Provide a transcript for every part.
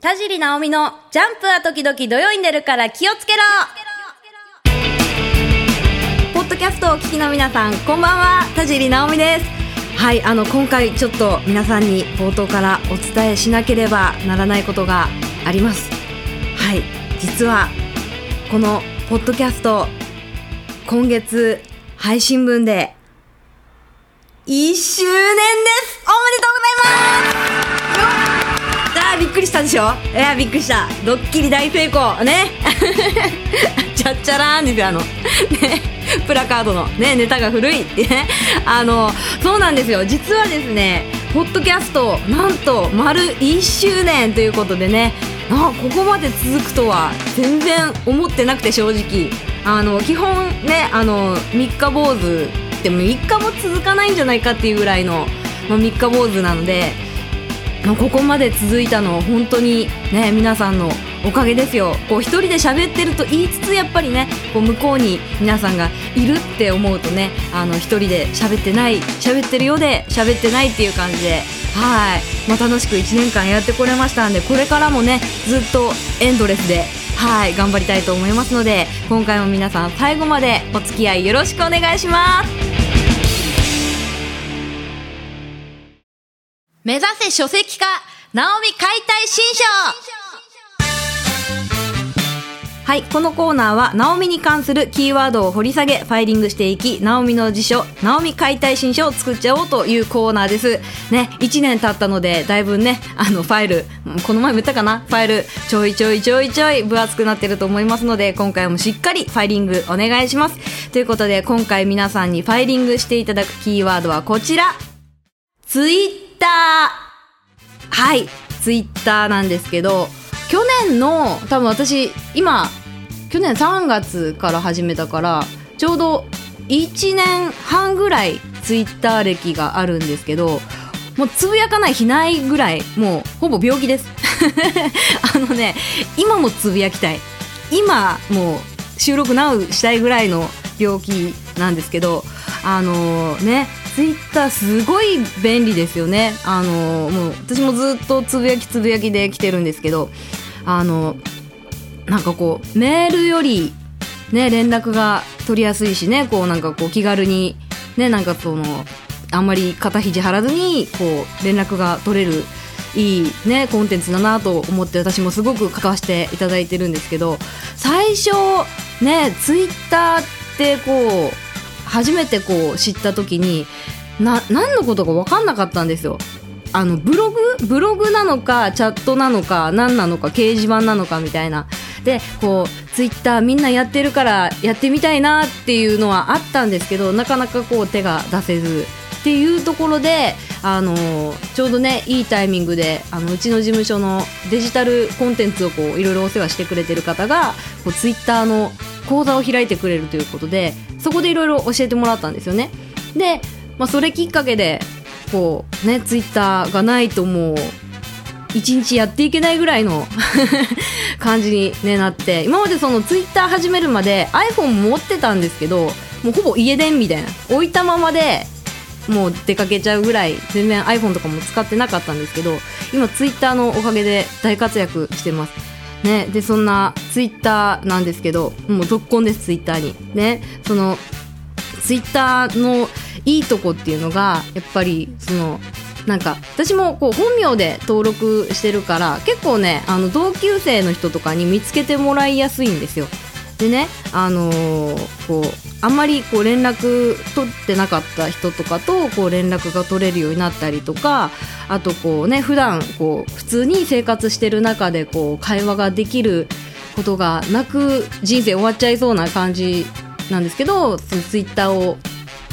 田尻直美のジャンプは時々土曜に出るから気をつけろポッドキャストをお聞きの皆さん、こんばんは、田尻直美です。はい、あの、今回ちょっと皆さんに冒頭からお伝えしなければならないことがあります。はい、実は、このポッドキャスト、今月配信分で、1周年ですおめでとうくりしたでしょ？いやびっくりした。ドッキリ大成功。ね。チャッチャラーンですよあの。ね。プラカードの。ねネタが古い。ってね。あのそうなんですよ。実はですねポッドキャストなんと丸1周年ということでね。あここまで続くとは全然思ってなくて正直。あの基本ねあの三日坊主でも3日も続かないんじゃないかっていうぐらいの、まあ、3日坊主なので、ここまで続いたのは本当にね皆さんのおかげですよ。こう一人で喋ってると言いつつやっぱりねこう向こうに皆さんがいるって思うとねあの一人で喋ってない喋ってるようで喋ってないっていう感じではい、まあ、楽しく1年間やってこれましたんでこれからもねずっとエンドレスではい頑張りたいと思いますので今回も皆さん最後までお付き合いよろしくお願いします。目指せ書籍化ナオミ解体新書はい、このコーナーは、ナオミに関するキーワードを掘り下げ、ファイリングしていき、ナオミの辞書、ナオミ解体新書を作っちゃおうというコーナーです。ね、1年経ったので、だいぶね、あの、ファイル、この前も言ったかな？ファイル、ちょいちょいちょいちょい分厚くなってると思いますので、今回もしっかりファイリングお願いします。ということで、今回皆さんにファイリングしていただくキーワードはこちら。ツイッター。はい、ツイッターなんですけど、去年の、多分私、今、去年3月から始めたから、ちょうど1年半ぐらいツイッター歴があるんですけど、もうつぶやかない日ないぐらい、もうほぼ病気です。あのね、今もつぶやきたい。今、もう収録なうしたいぐらいの病気なんですけど、あのー、ね、ツイッターすごい便利ですよね。あの、もう私もずっとつぶやきつぶやきで来てるんですけど、あのなんかこう、メールより、ね、連絡が取りやすいしね、こうなんかこう気軽に、ね、なんかその、あんまり肩肘張らずに、こう、連絡が取れる、いいね、コンテンツだなと思って私もすごく関わせていただいてるんですけど、最初、ね、ツイッターってこう、初めてこう知った時に、な、何のことか分かんなかったんですよ。あの、ブログ？ブログなのか、チャットなのか、何なのか、掲示板なのかみたいな。でこうツイッターみんなやってるからやってみたいなっていうのはあったんですけどなかなかこう手が出せずっていうところで、あのちょうどねいいタイミングであのうちの事務所のデジタルコンテンツをこういろいろお世話してくれてる方がこうツイッターの講座を開いてくれるということでそこでいろいろ教えてもらったんですよね。で、まあ、それきっかけでこうねツイッターがないともう一日やっていけないぐらいの 感じに、ね、なって今までそのツイッター始めるまで iPhone 持ってたんですけどもうほぼ家電みたいな置いたままでもう出かけちゃうぐらい全然 iPhone とかも使ってなかったんですけど今ツイッターのおかげで大活躍してます。ね、でそんなツイッターなんですけどもう続婚ですツイッターに。ねそのツイッターのいいとこっていうのがやっぱりそのなんか私もこう本名で登録してるから結構ねあの同級生の人とかに見つけてもらいやすいんですよ。でねあのー、こうあんまりこう連絡取ってなかった人とかとこう連絡が取れるようになったりとかあとこうね普段こう普通に生活してる中でこう会話ができることがなく人生終わっちゃいそうな感じなんですけどツイッターを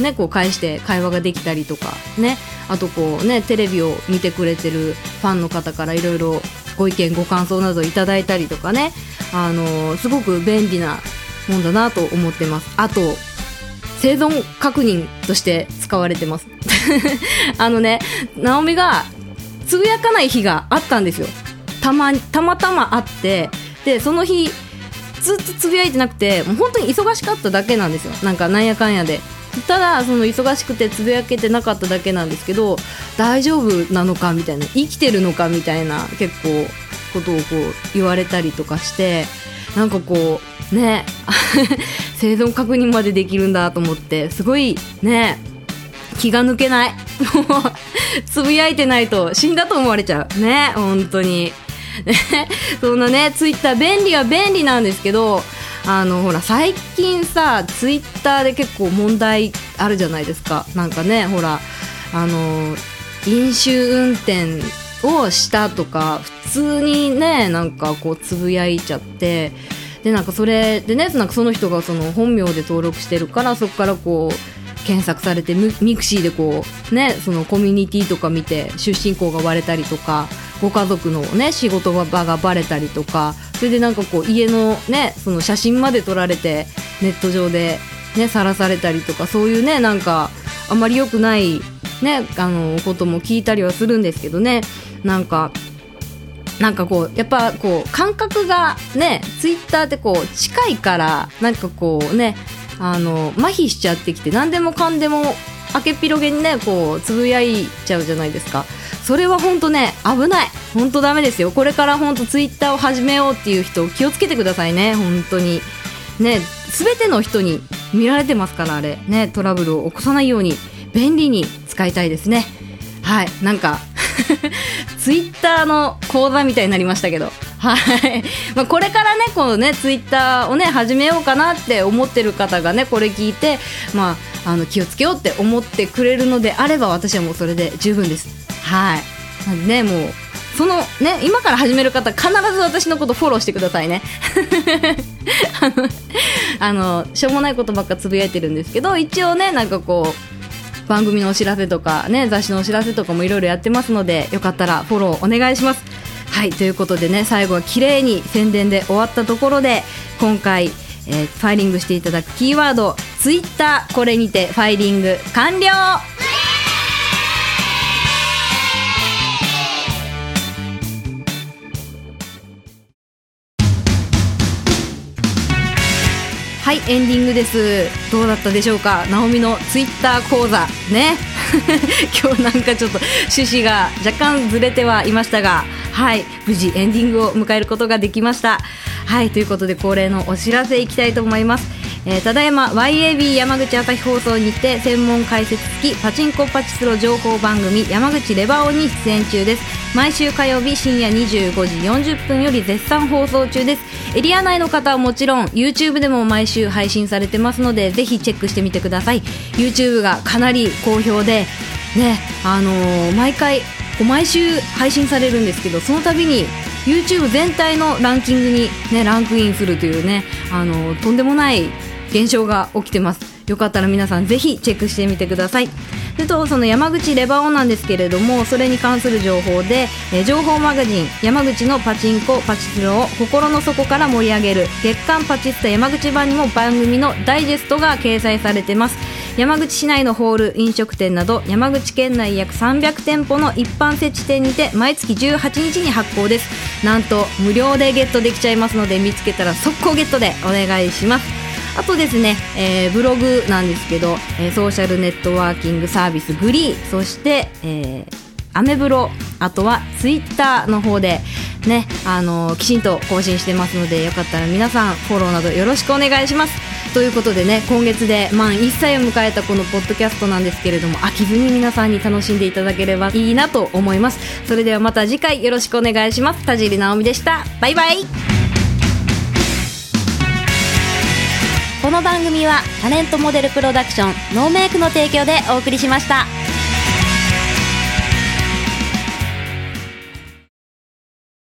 ねこう返して会話ができたりとかねあとこうねテレビを見てくれてるファンの方からいろいろご意見ご感想などいただいたりとかね。あのすごく便利なもんだなと思ってます。あと生存確認として使われてます。あのねナオミがつぶやかない日があったんですよ。たまたまたまあってでその日ずっとつぶやいてなくてもう本当に忙しかっただけなんですよ。なんかなんやかんやで。ただその忙しくてつぶやけてなかっただけなんですけど大丈夫なのかみたいな生きてるのかみたいな結構ことをこう言われたりとかしてなんかこうね 生存確認までできるんだと思ってすごいね気が抜けない。も うつぶやいてないと死んだと思われちゃう。ね本当に。そんなねツイッター便利は便利なんですけどあのほら最近さツイッターで結構問題あるじゃないですか。なんかねほらあの飲酒運転をしたとか普通にねなんかこうつぶやいちゃってでなんかそれでねなんかその人がその本名で登録してるからそこからこう検索されて mixi でこうねそのコミュニティとか見て出身校が割れたりとかご家族のね仕事場がバレたりとかそれでなんかこう家のねその写真まで撮られてネット上でねさらされたりとかそういうねなんかあんまり良くないねあのことも聞いたりはするんですけどね。なんかなんかこうやっぱこう感覚がねツイッターってこう近いからなんかこうねあの麻痺しちゃってきて何でもかんでも明けっぴろげにねこうつぶやいちゃうじゃないですか。それは本当ね危ない。本当ダメですよ。これから本当ツイッターを始めようっていう人気をつけてくださいね。本当に。ね全ての人に見られてますからあれ。ねトラブルを起こさないように便利に使いたいですね。はい。なんか ツイッターの講座みたいになりましたけど。はい、まあ、これからねこのねツイッターをね始めようかなって思ってる方がねこれ聞いてまああの気をつけようって思ってくれるのであれば私はもうそれで十分です。はい。なんでねもうそのね今から始める方必ず私のことフォローしてくださいね。あのあのしょうもないことばっかつぶやいてるんですけど一応ねなんかこう番組のお知らせとかね雑誌のお知らせとかもいろいろやってますのでよかったらフォローお願いします。はいということでね最後は綺麗に宣伝で終わったところで今回、えー、ファイリングしていただくキーワードツイッターこれにてファイリング完了はいエンディングです。どうだったでしょうか？ナオミのツイッター講座。ね。今日なんかちょっと趣旨が若干ずれてはいましたがはい無事エンディングを迎えることができました。はいということで恒例のお知らせいきたいと思います。えー、ただいま YAB 山口朝日放送にて専門解説付きパチンコパチスロ情報番組山口レバオに出演中です。毎週火曜日深夜25時40分より絶賛放送中です。エリア内の方はもちろん YouTube でも毎週配信されてますのでぜひチェックしてみてください。YouTube がかなり好評でねあのー、毎回毎週配信されるんですけどその度に YouTube 全体のランキングに、ね、ランクインするというねあのとんでもない現象が起きてます。よかったら皆さんぜひチェックしてみてください。でとその山口レバオなんですけれどもそれに関する情報で、え情報マガジン山口のパチンコパチスロを心の底から盛り上げる月刊パチスタ山口版にも番組のダイジェストが掲載されてます。山口市内のホール飲食店など山口県内約300店舗の一般設置店にて毎月18日に発行です。なんと無料でゲットできちゃいますので見つけたら速攻ゲットでお願いします。あとですね、えー、ブログなんですけど、えー、ソーシャルネットワーキングサービスグリーそして、えー、アメブロあとはツイッターの方でね、あのー、きちんと更新してますのでよかったら皆さんフォローなどよろしくお願いします。ということでね今月で満1歳を迎えたこのポッドキャストなんですけれども飽きずに皆さんに楽しんでいただければいいなと思います。それではまた次回よろしくお願いします。田尻直美でした。バイバイ。この番組はタレントモデルプロダクションノーメイクの提供でお送りしました。